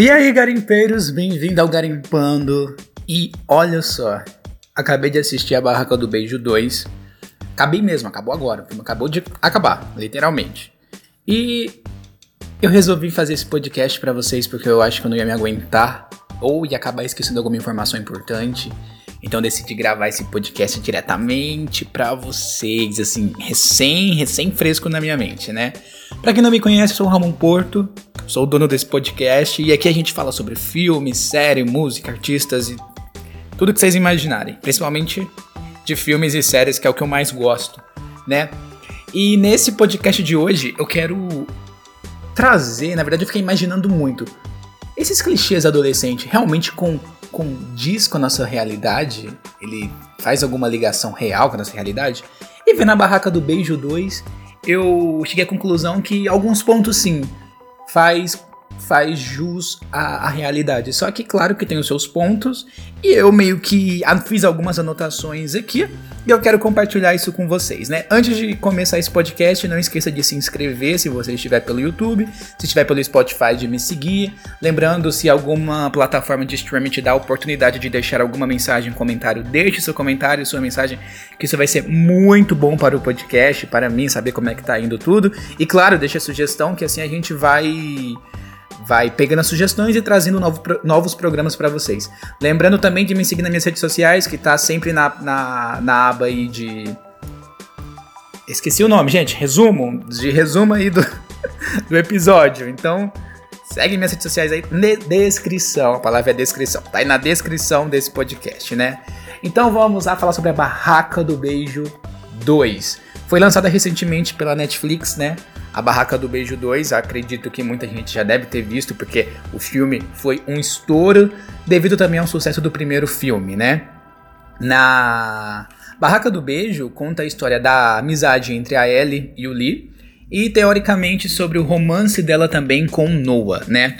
E aí, garimpeiros, bem-vindo ao Garimpando. E olha só, acabei de assistir a Barraca do Beijo 2. Acabei mesmo, acabou agora. O filme acabou de acabar, literalmente. E eu resolvi fazer esse podcast para vocês porque eu acho que eu não ia me aguentar ou ia acabar esquecendo alguma informação importante. Então decidi gravar esse podcast diretamente para vocês, assim, recém, recém fresco na minha mente, né? Para quem não me conhece, eu sou o Ramon Porto, sou o dono desse podcast e aqui a gente fala sobre filme, série, música, artistas e tudo que vocês imaginarem, principalmente de filmes e séries, que é o que eu mais gosto, né? E nesse podcast de hoje eu quero trazer, na verdade eu fiquei imaginando muito, esses clichês adolescentes realmente com condiz com a nossa realidade? Ele faz alguma ligação real com a nossa realidade? E vendo a Barraca do Beijo 2, eu cheguei à conclusão que alguns pontos sim faz faz jus à, à, realidade. Só que claro que tem os seus pontos e eu meio que fiz algumas anotações aqui e eu quero compartilhar isso com vocês, né? Antes de começar esse podcast, não esqueça de se inscrever se você estiver pelo YouTube, se estiver pelo Spotify de me seguir. Lembrando, se alguma plataforma de streaming te dá a oportunidade de deixar alguma mensagem, comentário, deixe seu comentário, sua mensagem, que isso vai ser muito bom para o podcast, para mim saber como é que tá indo tudo. E claro, deixa a sugestão que assim a gente vai vai pegando as sugestões e trazendo novo, novos programas para vocês. Lembrando também de me seguir nas minhas redes sociais, que tá sempre na, na, na aba aí de. Esqueci o nome, gente. Resumo. De resumo aí do, do episódio. Então, segue minhas redes sociais aí na descrição. A palavra é descrição. Tá aí na descrição desse podcast, né? Então vamos lá falar sobre a Barraca do Beijo 2. Foi lançada recentemente pela Netflix, né? A Barraca do Beijo 2, acredito que muita gente já deve ter visto, porque o filme foi um estouro, devido também ao sucesso do primeiro filme, né? Na Barraca do Beijo conta a história da amizade entre a Ellie e o Lee, e teoricamente sobre o romance dela também com Noah, né?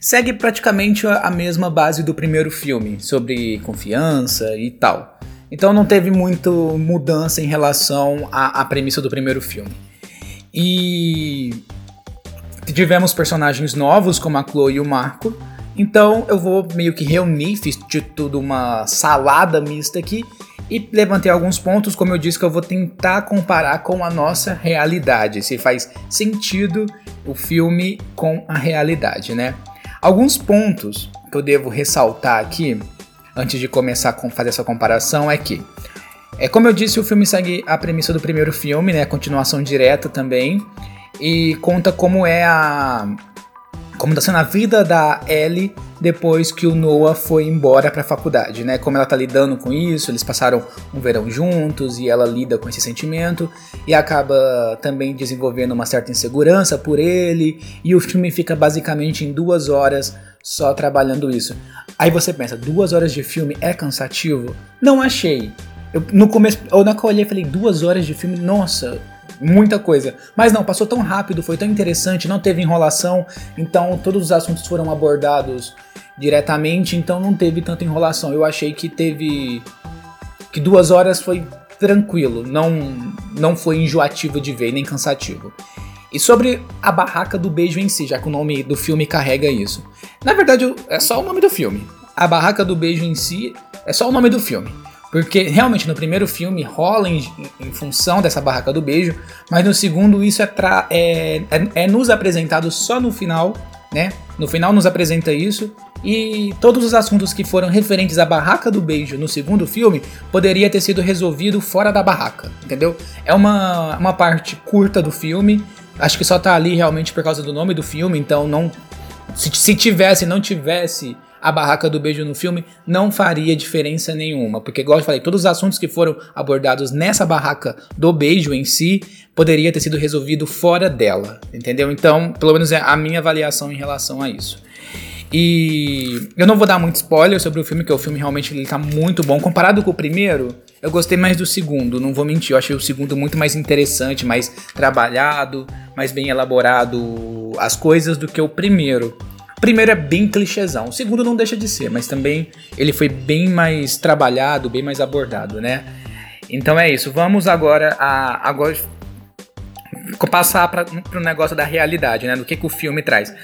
Segue praticamente a mesma base do primeiro filme, sobre confiança e tal. Então não teve muito mudança em relação à, à premissa do primeiro filme. E tivemos personagens novos, como a Chloe e o Marco. Então eu vou meio que reunir, fiz de tudo uma salada mista aqui e levantei alguns pontos, como eu disse, que eu vou tentar comparar com a nossa realidade, se faz sentido o filme com a realidade, né? Alguns pontos que eu devo ressaltar aqui, antes de começar a fazer essa comparação, é que é como eu disse, o filme segue a premissa do primeiro filme, né? A continuação direta também. E conta como é a. Como tá sendo a vida da Ellie depois que o Noah foi embora pra faculdade, né? Como ela tá lidando com isso, eles passaram um verão juntos e ela lida com esse sentimento e acaba também desenvolvendo uma certa insegurança por ele. E o filme fica basicamente em duas horas só trabalhando isso. Aí você pensa, duas horas de filme é cansativo? Não achei. Eu, no começo, eu na eu olhei falei, duas horas de filme, nossa, muita coisa. Mas não, passou tão rápido, foi tão interessante, não teve enrolação, então todos os assuntos foram abordados diretamente, então não teve tanta enrolação. Eu achei que teve. que duas horas foi tranquilo, não, não foi enjoativo de ver, nem cansativo. E sobre a barraca do beijo em si, já que o nome do filme carrega isso. Na verdade, é só o nome do filme. A barraca do beijo em si é só o nome do filme. Porque realmente no primeiro filme rola em, em, função dessa barraca do beijo, mas no segundo isso é, é, é, é, nos apresentado só no final, né? No final nos apresenta isso. E todos os assuntos que foram referentes à barraca do beijo no segundo filme poderia ter sido resolvido fora da barraca, entendeu? É uma, uma parte curta do filme. Acho que só tá ali realmente por causa do nome do filme, então não. Se, se tivesse, não tivesse a barraca do beijo no filme não faria diferença nenhuma, porque igual eu falei, todos os assuntos que foram abordados nessa barraca do beijo em si poderia ter sido resolvido fora dela, entendeu? Então, pelo menos é a minha avaliação em relação a isso. E eu não vou dar muito spoiler sobre o filme, que o filme realmente ele tá muito bom. Comparado com o primeiro, eu gostei mais do segundo, não vou mentir. Eu achei o segundo muito mais interessante, mais trabalhado, mais bem elaborado as coisas do que o primeiro primeiro é bem clichêzão, o segundo não deixa de ser, mas também ele foi bem mais trabalhado, bem mais abordado, né? Então é isso. Vamos agora a agora passar para o negócio da realidade, né? Do que, que o filme traz.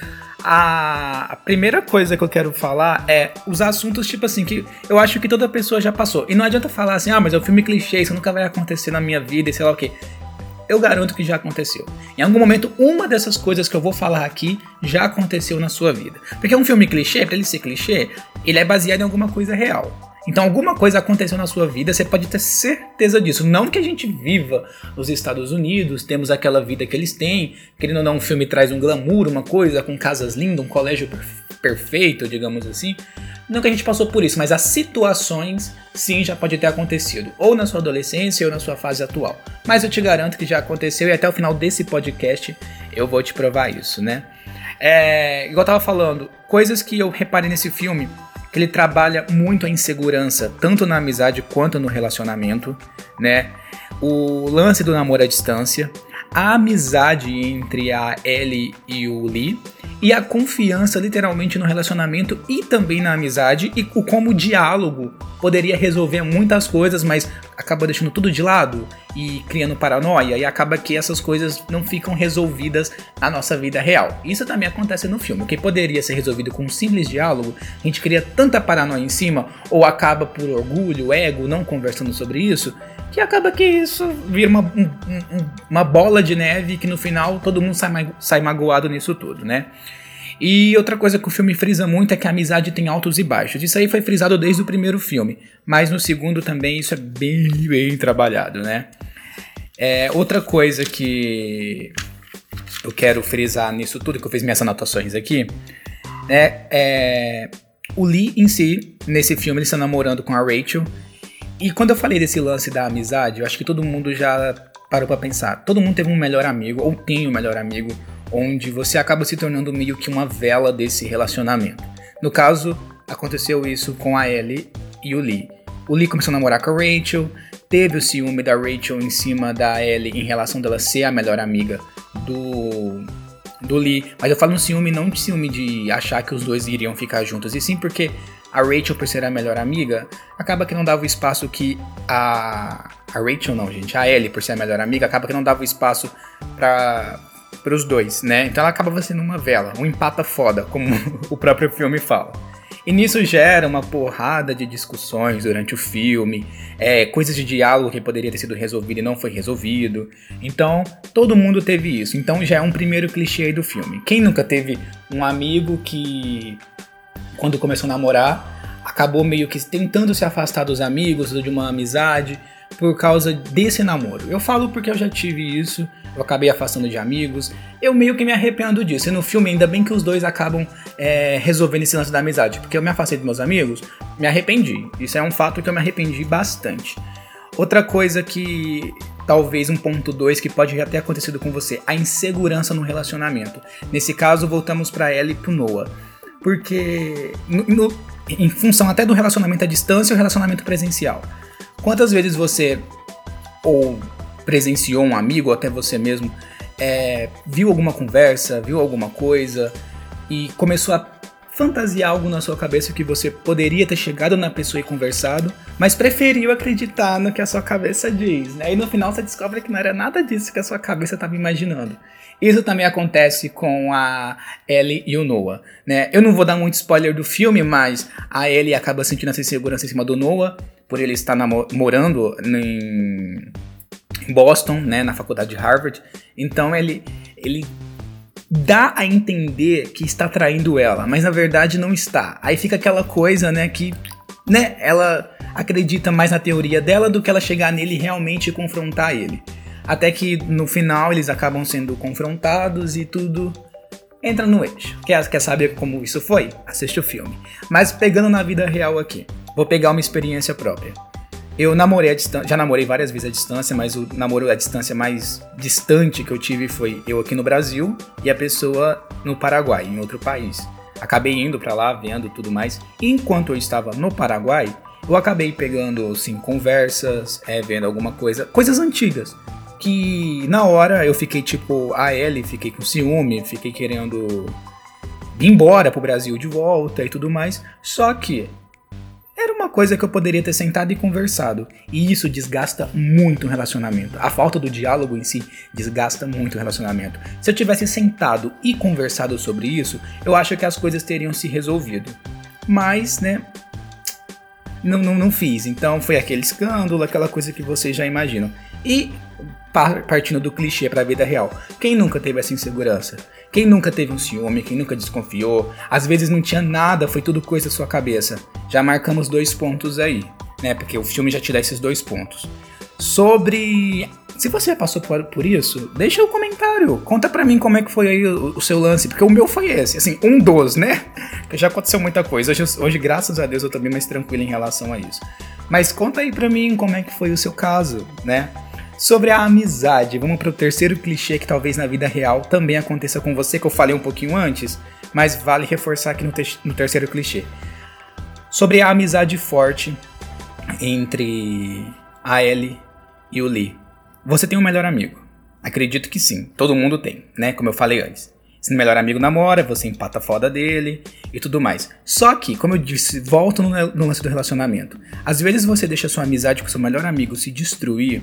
a, a, primeira coisa que eu quero falar é os assuntos, tipo assim, que eu acho que toda pessoa já passou. E não adianta falar assim, ah, mas é um filme clichê, isso nunca vai acontecer na minha vida e sei lá o quê. Eu garanto que já aconteceu. Em algum momento, uma dessas coisas que eu vou falar aqui já aconteceu na sua vida. Porque um filme clichê, pra ele ser clichê, ele é baseado em alguma coisa real. Então, alguma coisa aconteceu na sua vida, você pode ter certeza disso. Não que a gente viva nos Estados Unidos, temos aquela vida que eles têm, querendo ou não, um filme traz um glamour, uma coisa com casas lindas, um colégio perfeito, digamos assim. Não que a gente passou por isso, mas as situações sim já pode ter acontecido, ou na sua adolescência ou na sua fase atual. Mas eu te garanto que já aconteceu e até o final desse podcast eu vou te provar isso, né? É, igual eu tava falando, coisas que eu reparei nesse filme que ele trabalha muito a insegurança, tanto na amizade quanto no relacionamento, né? O lance do namoro à distância, a amizade entre a Ellie e o Lee e a confiança literalmente no relacionamento e também na amizade e como o diálogo poderia resolver muitas coisas, mas acaba deixando tudo de lado e criando paranoia, e acaba que essas coisas não ficam resolvidas na nossa vida real. Isso também acontece no filme. O que poderia ser resolvido com um simples diálogo, a gente cria tanta paranoia em cima, ou acaba por orgulho, ego, não conversando sobre isso, que acaba que isso vira uma, um, uma bola de neve que no final todo mundo sai, sai magoado nisso tudo, né? E outra coisa que o filme frisa muito é que a amizade tem altos e baixos. Isso aí foi frisado desde o primeiro filme, mas no segundo também isso é bem, bem trabalhado, né? É, outra coisa que eu quero frisar nisso tudo, que eu fiz minhas anotações aqui, né, é o Lee em si, nesse filme, ele está namorando com a Rachel. E quando eu falei desse lance da amizade, eu acho que todo mundo já parou para pensar. Todo mundo teve um melhor amigo, ou tem um melhor amigo, onde você acaba se tornando meio que uma vela desse relacionamento. No caso, aconteceu isso com a Ellie e o Lee. O Lee começou a namorar com a Rachel, teve o ciúme da Rachel em cima da Ellie em relação dela ser a melhor amiga do do Lee, mas eu falo um ciúme não de ciúme de achar que os dois iriam ficar juntos, e sim porque a Rachel, por ser a melhor amiga, acaba que não dava o espaço que a. A Rachel não, gente. A Ellie, por ser a melhor amiga, acaba que não dava o espaço para os dois, né? Então ela acaba sendo uma vela, um empata foda, como o próprio filme fala. E nisso gera uma porrada de discussões durante o filme, é, coisas de diálogo que poderia ter sido resolvido e não foi resolvido. Então, todo mundo teve isso. Então já é um primeiro clichê do filme. Quem nunca teve um amigo que, quando começou a namorar, acabou meio que tentando se afastar dos amigos, de uma amizade, por causa desse namoro. Eu falo porque eu já tive isso, eu acabei afastando de amigos, eu meio que me arrependo disso. E no filme, ainda bem que os dois acabam é, resolvendo esse lance da amizade, porque eu me afastei dos meus amigos, me arrependi. Isso é um fato que eu me arrependi bastante. Outra coisa que talvez um ponto 2 que pode até ter acontecido com você, a insegurança no relacionamento. Nesse caso, voltamos para ela e pro Noah. Porque no, no, em função até do relacionamento à distância e o relacionamento presencial. Quantas vezes você ou presenciou um amigo, ou até você mesmo, é, viu alguma conversa, viu alguma coisa e começou a fantasiar algo na sua cabeça que você poderia ter chegado na pessoa e conversado, mas preferiu acreditar no que a sua cabeça diz, né? E no final você descobre que não era nada disso que a sua cabeça estava imaginando. Isso também acontece com a Ellie e o Noah, né? Eu não vou dar muito spoiler do filme, mas a Ellie acaba sentindo essa insegurança em cima do Noah, por ele estar morando em Boston, né, na faculdade de Harvard. Então ele, ele dá a entender que está traindo ela, mas na verdade não está. Aí fica aquela coisa, né, que né, ela acredita mais na teoria dela do que ela chegar nele realmente e confrontar ele. Até que no final eles acabam sendo confrontados e tudo entra no eixo. Quer, quer saber como isso foi? Assiste o filme. Mas pegando na vida real aqui, vou pegar uma experiência própria. Eu namorei a distância, já namorei várias vezes à distância, mas o namoro à distância mais distante que eu tive foi eu aqui no Brasil e a pessoa no Paraguai, em outro país. Acabei indo para lá, vendo tudo mais. E enquanto eu estava no Paraguai, eu acabei pegando, assim, conversas, é, vendo alguma coisa, coisas antigas. Que na hora eu fiquei tipo, a Ellie, fiquei com ciúme, fiquei querendo ir embora pro Brasil de volta e tudo mais. Só que coisa que eu poderia ter sentado e conversado. E isso desgasta muito o relacionamento. A falta do diálogo em si desgasta muito o relacionamento. Se eu tivesse sentado e conversado sobre isso, eu acho que as coisas teriam se resolvido. Mas, né, não, não, não fiz. Então foi aquele escândalo, aquela coisa que vocês já imaginam. E partindo do clichê para a vida real, quem nunca teve essa insegurança? Quem nunca teve um ciúme? Quem nunca desconfiou? Às vezes não tinha nada, foi tudo coisa da sua cabeça. Já marcamos dois pontos aí, né? Porque o filme já te dá esses dois pontos. Sobre se você passou por, por isso, deixa o um comentário. Conta pra mim como é que foi aí o, o, seu lance, porque o meu foi esse, assim, um dos, né? Porque já aconteceu muita coisa. Hoje, hoje, graças a Deus, eu tô bem mais tranquilo em relação a isso. Mas conta aí pra mim como é que foi o seu caso, né? Sobre a amizade, vamos para o terceiro clichê que talvez na vida real também aconteça com você, que eu falei um pouquinho antes, mas vale reforçar aqui no, te no terceiro clichê. Sobre a amizade forte entre a Ellie e o Lee. Você tem um melhor amigo? Acredito que sim, todo mundo tem, né? Como eu falei antes. Se o melhor amigo namora, você empata foda dele e tudo mais. Só que, como eu disse, volto no, no lance do relacionamento. Às vezes você deixa sua amizade com seu melhor amigo se destruir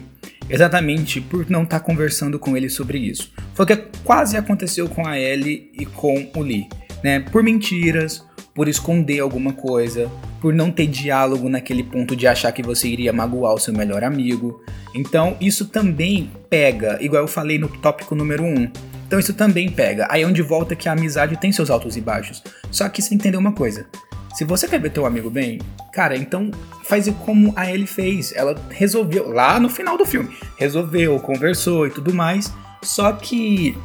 exatamente por não estar tá conversando com ele sobre isso. Foi o que quase aconteceu com a Ellie e com o Lee, né? Por mentiras, por esconder alguma coisa, por não ter diálogo naquele ponto de achar que você iria magoar o seu melhor amigo. Então, isso também pega, igual eu falei no tópico número 1. Um. Então, isso também pega. Aí é onde volta que a amizade tem seus altos e baixos. Só que você entender uma coisa. Se você quer ver teu amigo bem, cara, então faz como a Ellie fez. Ela resolveu, lá no final do filme, resolveu, conversou e tudo mais. Só que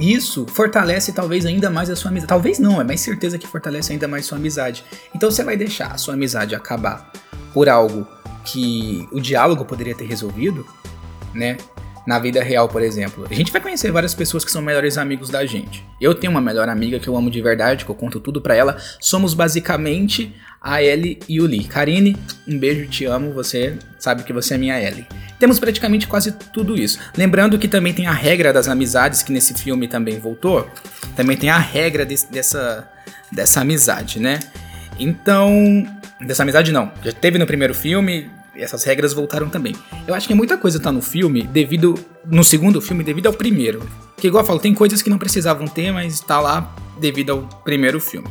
isso fortalece talvez ainda mais a sua amizade. Talvez não, é mais certeza que fortalece ainda mais sua amizade. Então você vai deixar a sua amizade acabar por algo que o diálogo poderia ter resolvido, né? Na vida real, por exemplo. A gente vai conhecer várias pessoas que são melhores amigos da gente. Eu tenho uma melhor amiga que eu amo de verdade, que eu conto tudo para ela. Somos basicamente a Ellie e o Lee. Karine, um beijo, te amo. Você sabe que você é minha Ellie. Temos praticamente quase tudo isso. Lembrando que também tem a regra das amizades, que nesse filme também voltou. Também tem a regra de, dessa, dessa amizade, né? Então. Dessa amizade não. Já teve no primeiro filme, essas regras voltaram também. Eu acho que muita coisa tá no filme devido. No segundo filme, devido ao primeiro. Que igual eu falo, tem coisas que não precisavam ter, mas tá lá devido ao primeiro filme.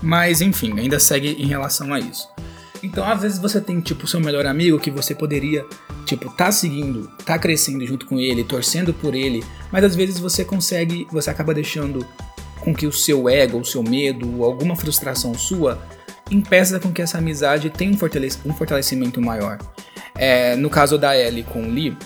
Mas enfim, ainda segue em relação a isso. Então, às vezes você tem, tipo, seu melhor amigo que você poderia, tipo, tá seguindo, tá crescendo junto com ele, torcendo por ele, mas às vezes você consegue, você acaba deixando com que o seu ego, o seu medo, alguma frustração sua impeça com que essa amizade tenha um, fortalecimento maior. É, no caso da Ellie com o Lee,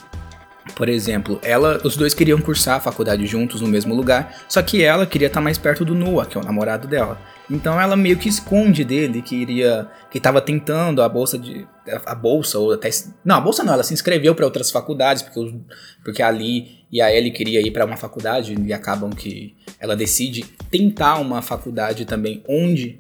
por exemplo, ela, os dois queriam cursar a faculdade juntos no mesmo lugar, só que ela queria estar mais perto do Noah, que é o namorado dela. Então ela meio que esconde dele que iria, que estava tentando a bolsa de, a bolsa ou até, não, a bolsa não, ela se inscreveu para outras faculdades porque porque a Lee e a Ellie queria ir para uma faculdade e acabam que ela decide tentar uma faculdade também onde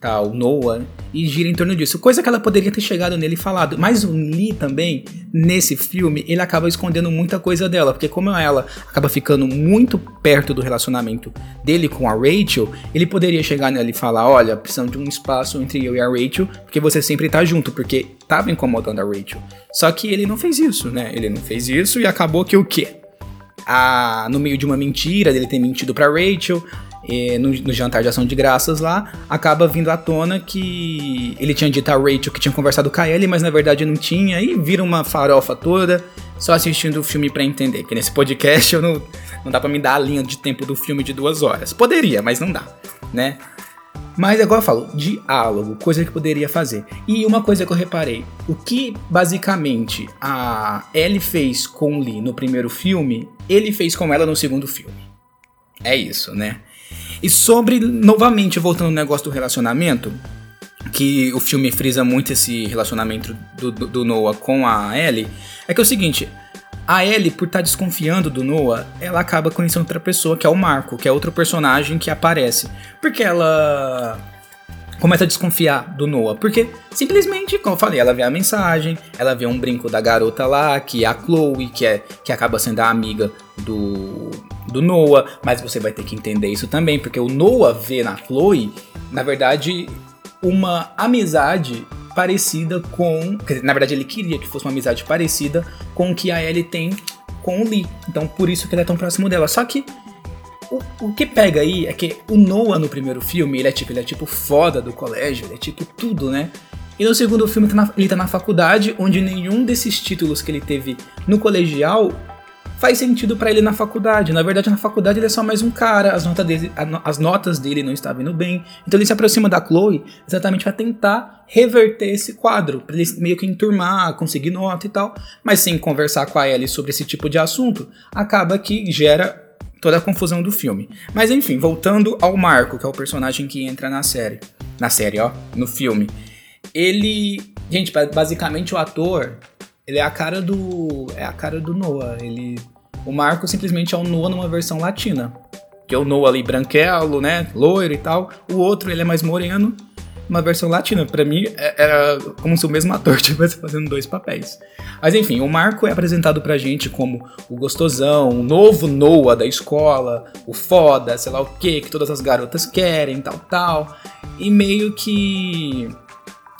tal, Noah, e gira em torno disso. Coisa que ela poderia ter chegado nele e falado. Mas o Lee também, nesse filme, ele acaba escondendo muita coisa dela, porque como ela acaba ficando muito perto do relacionamento dele com a Rachel, ele poderia chegar nela e falar: Olha, precisamos de um espaço entre eu e a Rachel, porque você sempre tá junto, porque tava incomodando a Rachel. Só que ele não fez isso, né? Ele não fez isso e acabou que o quê? Ah, no meio de uma mentira, dele ter mentido pra Rachel, no, no, jantar de ação de graças lá, acaba vindo à tona que ele tinha dito a Rachel que tinha conversado com a Ellie, mas na verdade não tinha, e vira uma farofa toda, só assistindo o filme para entender, que nesse podcast eu não, não dá pra me dar a linha de tempo do filme de duas horas. Poderia, mas não dá, né? Mas agora eu falo, diálogo, coisa que poderia fazer. E uma coisa que eu reparei, o que basicamente a Ellie fez com Lee no primeiro filme, ele fez com ela no segundo filme. É isso, né? E sobre, novamente, voltando ao negócio do relacionamento, que o filme frisa muito esse relacionamento do, do, do Noah com a Ellie, é que é o seguinte, a Ellie, por estar tá desconfiando do Noah, ela acaba conhecendo outra pessoa, que é o Marco, que é outro personagem que aparece. Porque ela começa a desconfiar do Noah. Porque, simplesmente, como eu falei, ela vê a mensagem, ela vê um brinco da garota lá, que é a Chloe, que, é, que acaba sendo a amiga do, do Noah. Mas você vai ter que entender isso também, porque o Noah vê na Chloe, na verdade, uma amizade parecida com. Na verdade, ele queria que fosse uma amizade parecida com o que a Ellie tem com o Lee. Então, por isso que ele é tão próximo dela. Só que o, o que pega aí é que o Noah no primeiro filme, ele é tipo, ele é tipo foda do colégio, ele é tipo tudo, né? E no segundo filme tá ele tá na faculdade, onde nenhum desses títulos que ele teve no colegial faz sentido para ele na faculdade. Na verdade, na faculdade ele é só mais um cara, as, notas dele, as notas dele não estavam indo bem. Então ele se aproxima da Chloe exatamente para tentar reverter esse quadro, para ele meio que enturmar, conseguir nota e tal. Mas sem conversar com a Ellie sobre esse tipo de assunto, acaba que gera toda a confusão do filme. Mas enfim, voltando ao Marco, que é o personagem que entra na série. Na série, ó, no filme. Ele. Gente, basicamente o ator ele é a cara do. É a cara do Noah. Ele. O Marco simplesmente é o Noah numa versão latina. Que é o Noah ali branquelo, né? Loiro e tal. O outro, ele é mais moreno. Uma versão latina. Para mim, é, era como se o mesmo ator estivesse fazendo dois papéis. Mas enfim, o Marco é apresentado pra gente como o gostosão, o novo Noah da escola, o foda, sei lá o que, que todas as garotas querem, tal, tal. E meio que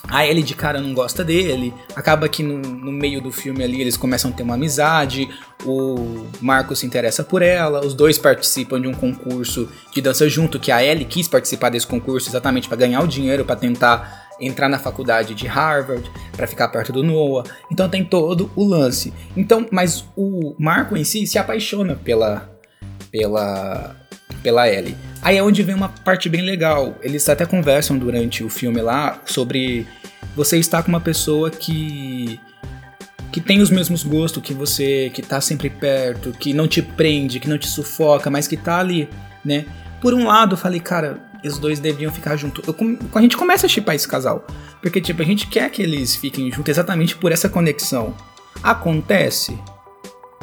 a Ellie de cara não gosta dele, acaba que no, no, meio do filme ali eles começam a ter uma amizade, o Marco se interessa por ela, os dois participam de um concurso de dança junto, que a Ellie quis participar desse concurso exatamente para ganhar o dinheiro, para tentar entrar na faculdade de Harvard, para ficar perto do Noah. Então tem todo o lance. Então, mas o Marco em si se apaixona pela pela pela Ellie. Aí é onde vem uma parte bem legal. Eles até conversam durante o filme lá sobre você estar com uma pessoa que que tem os mesmos gostos que você, que tá sempre perto, que não te prende, que não te sufoca, mas que tá ali, né? Por um lado, eu falei, cara, os dois deviam ficar juntos. a gente começa a chipar esse casal, porque tipo, a gente quer que eles fiquem juntos exatamente por essa conexão. Acontece?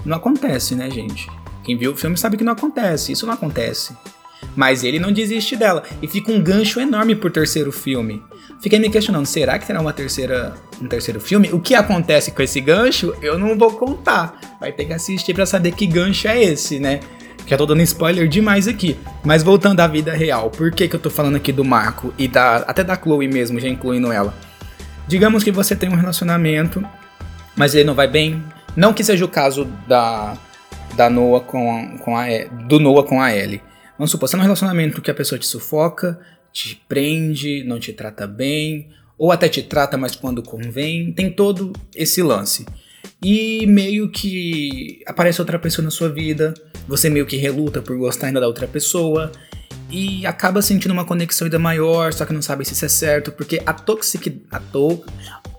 Não acontece, né, gente? Quem viu o filme sabe que não acontece, isso não acontece. Mas ele não desiste dela e fica um gancho enorme pro terceiro filme. Fiquei me questionando, será que terá uma terceira, um terceiro filme? O que acontece com esse gancho, eu não vou contar. Vai ter que assistir para saber que gancho é esse, né? Já tô dando spoiler demais aqui. Mas voltando à vida real, por que, que eu tô falando aqui do Marco e da, até da Chloe mesmo, já incluindo ela? Digamos que você tem um relacionamento, mas ele não vai bem. Não que seja o caso da, da Noah com, com a, do Noah com a Ellie. Vamos supor, você é um relacionamento que a pessoa te sufoca, te prende, não te trata bem, ou até te trata, mas quando convém, tem todo esse lance. E meio que aparece outra pessoa na sua vida, você meio que reluta por gostar ainda da outra pessoa, e acaba sentindo uma conexão ainda maior, só que não sabe se isso é certo, porque a toxic... A to,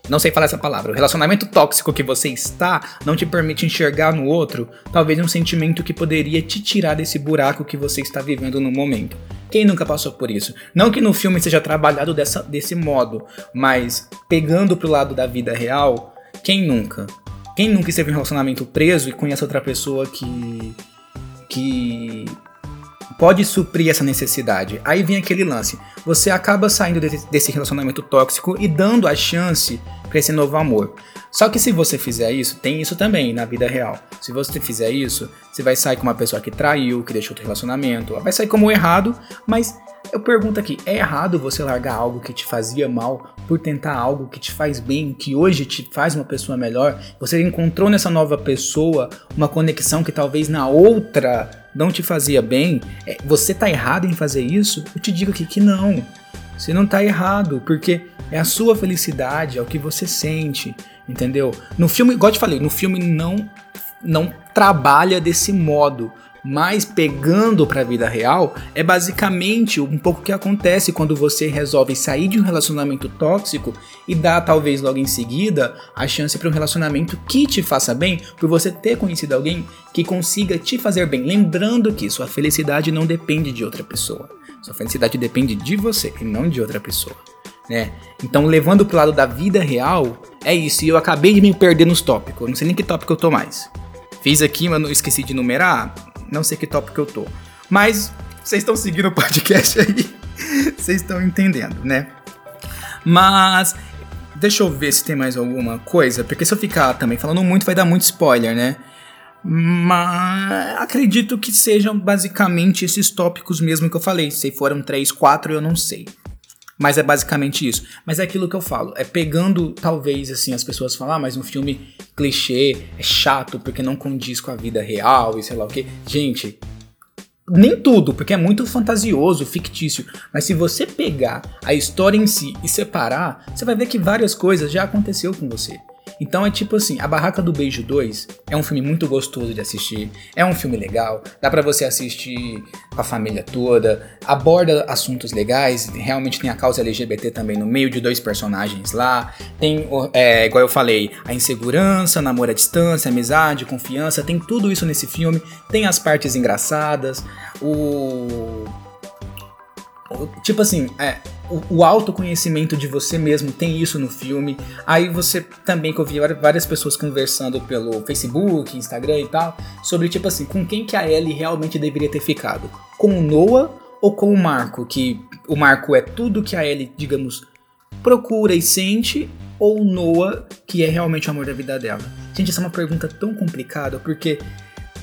não sei falar essa palavra. O relacionamento tóxico que você está não te permite enxergar no outro, talvez um sentimento que poderia te tirar desse buraco que você está vivendo no momento. Quem nunca passou por isso? Não que no filme seja trabalhado dessa, desse modo, mas pegando pro lado da vida real, quem nunca? Quem nunca esteve em um relacionamento preso e conhece outra pessoa que. que pode suprir essa necessidade. Aí vem aquele lance. Você acaba saindo desse relacionamento tóxico e dando a chance para esse novo amor. Só que se você fizer isso, tem isso também na vida real. Se você fizer isso, você vai sair com uma pessoa que traiu, que deixou outro relacionamento, vai sair como errado, mas eu pergunto aqui, é errado você largar algo que te fazia mal por tentar algo que te faz bem, que hoje te faz uma pessoa melhor? Você encontrou nessa nova pessoa uma conexão que talvez na outra não te fazia bem? É, você tá errado em fazer isso? Eu te digo aqui que não. Você não tá errado, porque é a sua felicidade, é o que você sente, entendeu? No filme, igual eu te falei, no filme não não trabalha desse modo mas pegando para a vida real, é basicamente um pouco o que acontece quando você resolve sair de um relacionamento tóxico e dá talvez logo em seguida a chance para um relacionamento que te faça bem, por você ter conhecido alguém que consiga te fazer bem, lembrando que sua felicidade não depende de outra pessoa. Sua felicidade depende de você e não de outra pessoa. Né? Então, levando pro lado da vida real, é isso. E eu acabei de me perder nos tópicos. Eu não sei nem que tópico eu tô mais. Fiz aqui, mas não esqueci de numerar. Não sei que tópico eu tô. Mas vocês estão seguindo o podcast aí. Vocês estão entendendo, né? Mas deixa eu ver se tem mais alguma coisa, porque se eu ficar também falando muito vai dar muito spoiler, né? Mas acredito que sejam basicamente esses tópicos mesmo que eu falei. Se foram três, quatro, eu não sei. Mas é basicamente isso. Mas é aquilo que eu falo. É pegando, talvez, assim, as pessoas falar, ah, mas um filme clichê é chato porque não condiz com a vida real e sei lá o quê. Gente, nem tudo, porque é muito fantasioso, fictício. Mas se você pegar a história em si e separar, você vai ver que várias coisas já aconteceu com você. Então é tipo assim, A Barraca do Beijo 2 é um filme muito gostoso de assistir, é um filme legal, dá para você assistir com a família toda, aborda assuntos legais, realmente tem a causa LGBT também no meio de dois personagens lá, tem, é, igual eu falei, a insegurança, namoro à distância, amizade, confiança, tem tudo isso nesse filme, tem as partes engraçadas, o Tipo assim, é, o, o, autoconhecimento de você mesmo tem isso no filme. Aí você também que eu vi várias pessoas conversando pelo Facebook, Instagram e tal, sobre tipo assim, com quem que a Ellie realmente deveria ter ficado? Com o Noah ou com o Marco? Que o Marco é tudo que a Ellie, digamos, procura e sente, ou o Noah, que é realmente o amor da vida dela? Gente, essa é uma pergunta tão complicada, porque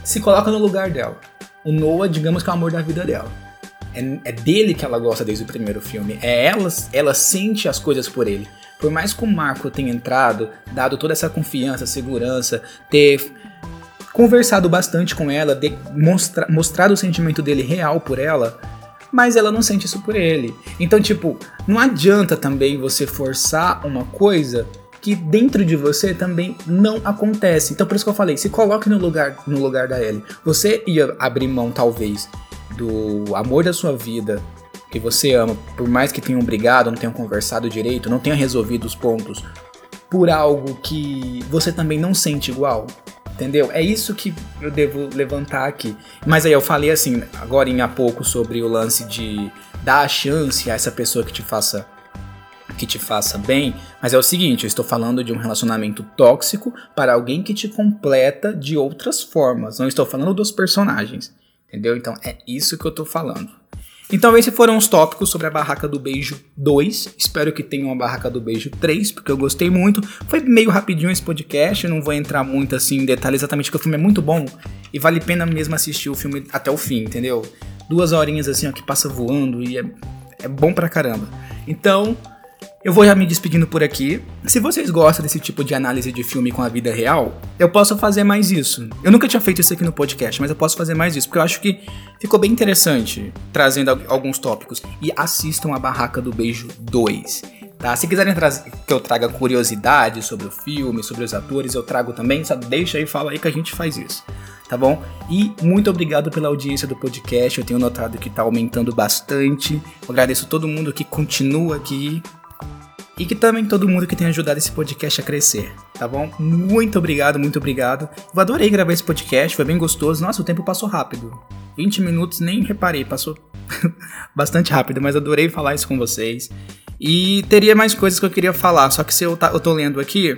se coloca no lugar dela. O Noah, digamos que é o amor da vida dela. É, é dele que ela gosta desde o primeiro filme. É ela, ela sente as coisas por ele. Por mais que o Marco tenha entrado, dado toda essa confiança, segurança, ter conversado bastante com ela, de, mostra, mostrado o sentimento dele real por ela, mas ela não sente isso por ele. Então, tipo, não adianta também você forçar uma coisa que dentro de você também não acontece. Então, por isso que eu falei, se coloque no lugar, no lugar da Ellie. Você ia abrir mão, talvez, do amor da sua vida que você ama, por mais que tenham brigado, não tenham conversado direito, não tenham resolvido os pontos, por algo que você também não sente igual, entendeu? É isso que eu devo levantar aqui. Mas aí eu falei assim, agora em há pouco sobre o lance de dar a chance a essa pessoa que te faça que te faça bem, mas é o seguinte, eu estou falando de um relacionamento tóxico para alguém que te completa de outras formas. Não estou falando dos personagens. Entendeu? Então é isso que eu tô falando. Então esses foram os tópicos sobre a Barraca do Beijo 2. Espero que tenham a Barraca do Beijo 3, porque eu gostei muito. Foi meio rapidinho esse podcast, não vou entrar muito assim em detalhes exatamente, porque o filme é muito bom e vale a pena mesmo assistir o filme até o fim, entendeu? Duas horinhas assim, ó, que passa voando e é, é bom pra caramba. Então, eu vou já me despedindo por aqui. Se vocês gostam desse tipo de análise de filme com a vida real, eu posso fazer mais isso. Eu nunca tinha feito isso aqui no podcast, mas eu posso fazer mais isso, porque eu acho que ficou bem interessante trazendo alguns tópicos. E assistam a Barraca do Beijo 2. Tá? Se quiserem que eu traga curiosidade sobre o filme, sobre os atores, eu trago também, só deixa aí e fala aí que a gente faz isso. Tá bom? E muito obrigado pela audiência do podcast. Eu tenho notado que tá aumentando bastante. Eu agradeço todo mundo que continua aqui e que também todo mundo que tem ajudado esse podcast a crescer, tá bom? Muito obrigado, muito obrigado. Eu adorei gravar esse podcast, foi bem gostoso. Nossa, o tempo passou rápido. 20 minutos, nem reparei, passou bastante rápido, mas adorei falar isso com vocês. E teria mais coisas que eu queria falar, só que se eu, tá, eu tô lendo aqui,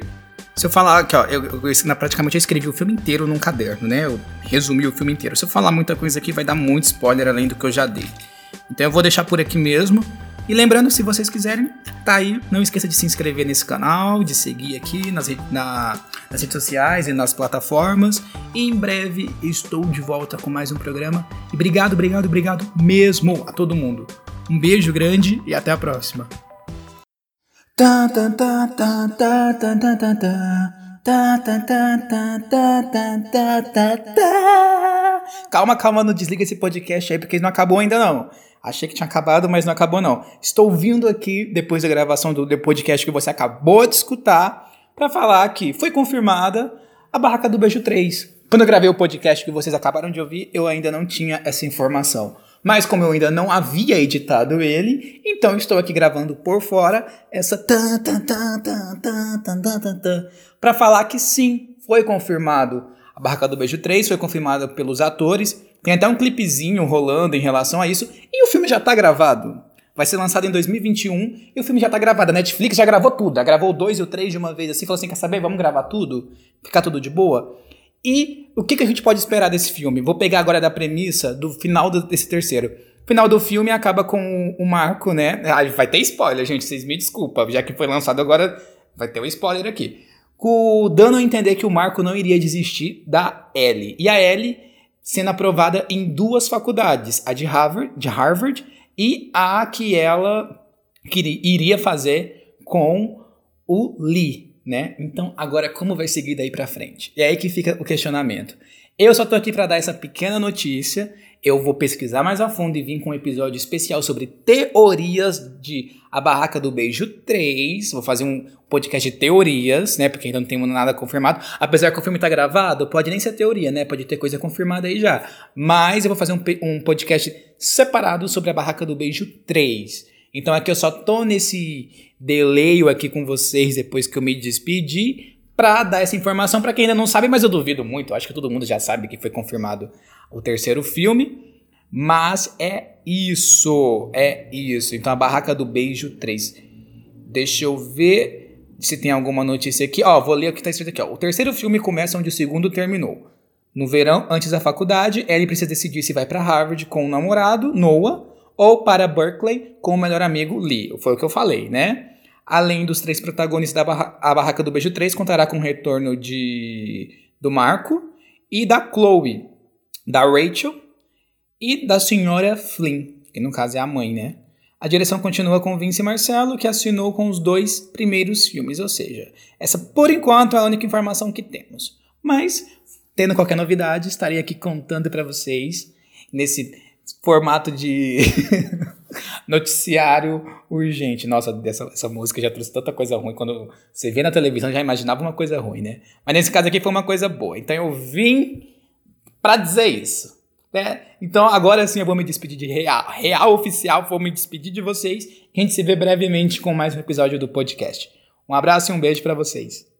se eu falar que, ó, eu, eu, eu, praticamente eu escrevi o filme inteiro num caderno, né? Eu resumi o filme inteiro. Se eu falar muita coisa aqui, vai dar muito spoiler além do que eu já dei. Então eu vou deixar por aqui mesmo. E lembrando, se vocês quiserem, tá aí. Não esqueça de se inscrever nesse canal, de seguir aqui nas, na, nas redes sociais e nas plataformas. E em breve estou de volta com mais um programa. E obrigado, obrigado, obrigado mesmo a todo mundo. Um beijo grande e até a próxima. Calma, calma, não desliga esse podcast aí, porque não acabou ainda não. Achei que tinha acabado, mas não acabou não. Estou vindo aqui depois da gravação do podcast que você acabou de escutar para falar que foi confirmada a Barraca do Beijo 3. Quando eu gravei o podcast que vocês acabaram de ouvir, eu ainda não tinha essa informação. Mas como eu ainda não havia editado ele, então estou aqui gravando por fora essa para falar que sim, foi confirmado. A Barraca do Beijo 3 foi confirmada pelos atores tem até um clipezinho rolando em relação a isso. E o filme já tá gravado. Vai ser lançado em 2021 e o filme já tá gravado. A Netflix já gravou tudo. Já gravou o 2 e o 3 de uma vez assim. Falou assim: quer saber? Vamos gravar tudo? Ficar tudo de boa? E o que, que a gente pode esperar desse filme? Vou pegar agora da premissa do final desse terceiro. O final do filme acaba com o Marco, né? Ah, vai ter spoiler, gente. Vocês me desculpem. Já que foi lançado agora, vai ter um spoiler aqui. Com, dando a entender que o Marco não iria desistir da Ellie. E a Ellie sendo aprovada em duas faculdades, a de Harvard, de Harvard e a que ela iria fazer com o Lee, né? Então, agora como vai seguir daí para frente? E é aí que fica o questionamento. Eu só tô aqui para dar essa pequena notícia. Eu vou pesquisar mais a fundo e vir com um episódio especial sobre teorias de A Barraca do Beijo 3. Vou fazer um podcast de teorias, né? Porque ainda não tem nada confirmado. Apesar que o filme tá gravado, pode nem ser teoria, né? Pode ter coisa confirmada aí já. Mas eu vou fazer um, um podcast separado sobre A Barraca do Beijo 3. Então aqui eu só tô nesse delay aqui com vocês depois que eu me despedi para dar essa informação para quem ainda não sabe, mas eu duvido muito. Acho que todo mundo já sabe que foi confirmado o terceiro filme. Mas é isso, é isso. Então a Barraca do Beijo 3. Deixa eu ver se tem alguma notícia aqui. Ó, vou ler o que tá escrito aqui, ó. O terceiro filme começa onde o segundo terminou. No verão, antes da faculdade, Ellie precisa decidir se vai para Harvard com o namorado, Noah, ou para Berkeley com o melhor amigo Lee. Foi o que eu falei, né? Além dos três protagonistas da barra a Barraca do Beijo 3, contará com o retorno de do Marco e da Chloe, da Rachel e da senhora Flynn, que no caso é a mãe, né? A direção continua com Vince Marcelo, que assinou com os dois primeiros filmes, ou seja, essa por enquanto é a única informação que temos. Mas, tendo qualquer novidade, estarei aqui contando para vocês nesse formato de noticiário urgente. Nossa, dessa, essa música já trouxe tanta coisa ruim. Quando você vê na televisão, já imaginava uma coisa ruim, né? Mas nesse caso aqui foi uma coisa boa. Então eu vim para dizer isso. Né? Então agora sim eu vou me despedir de real, real oficial, vou me despedir de vocês. A gente se vê brevemente com mais um episódio do podcast. Um abraço e um beijo para vocês.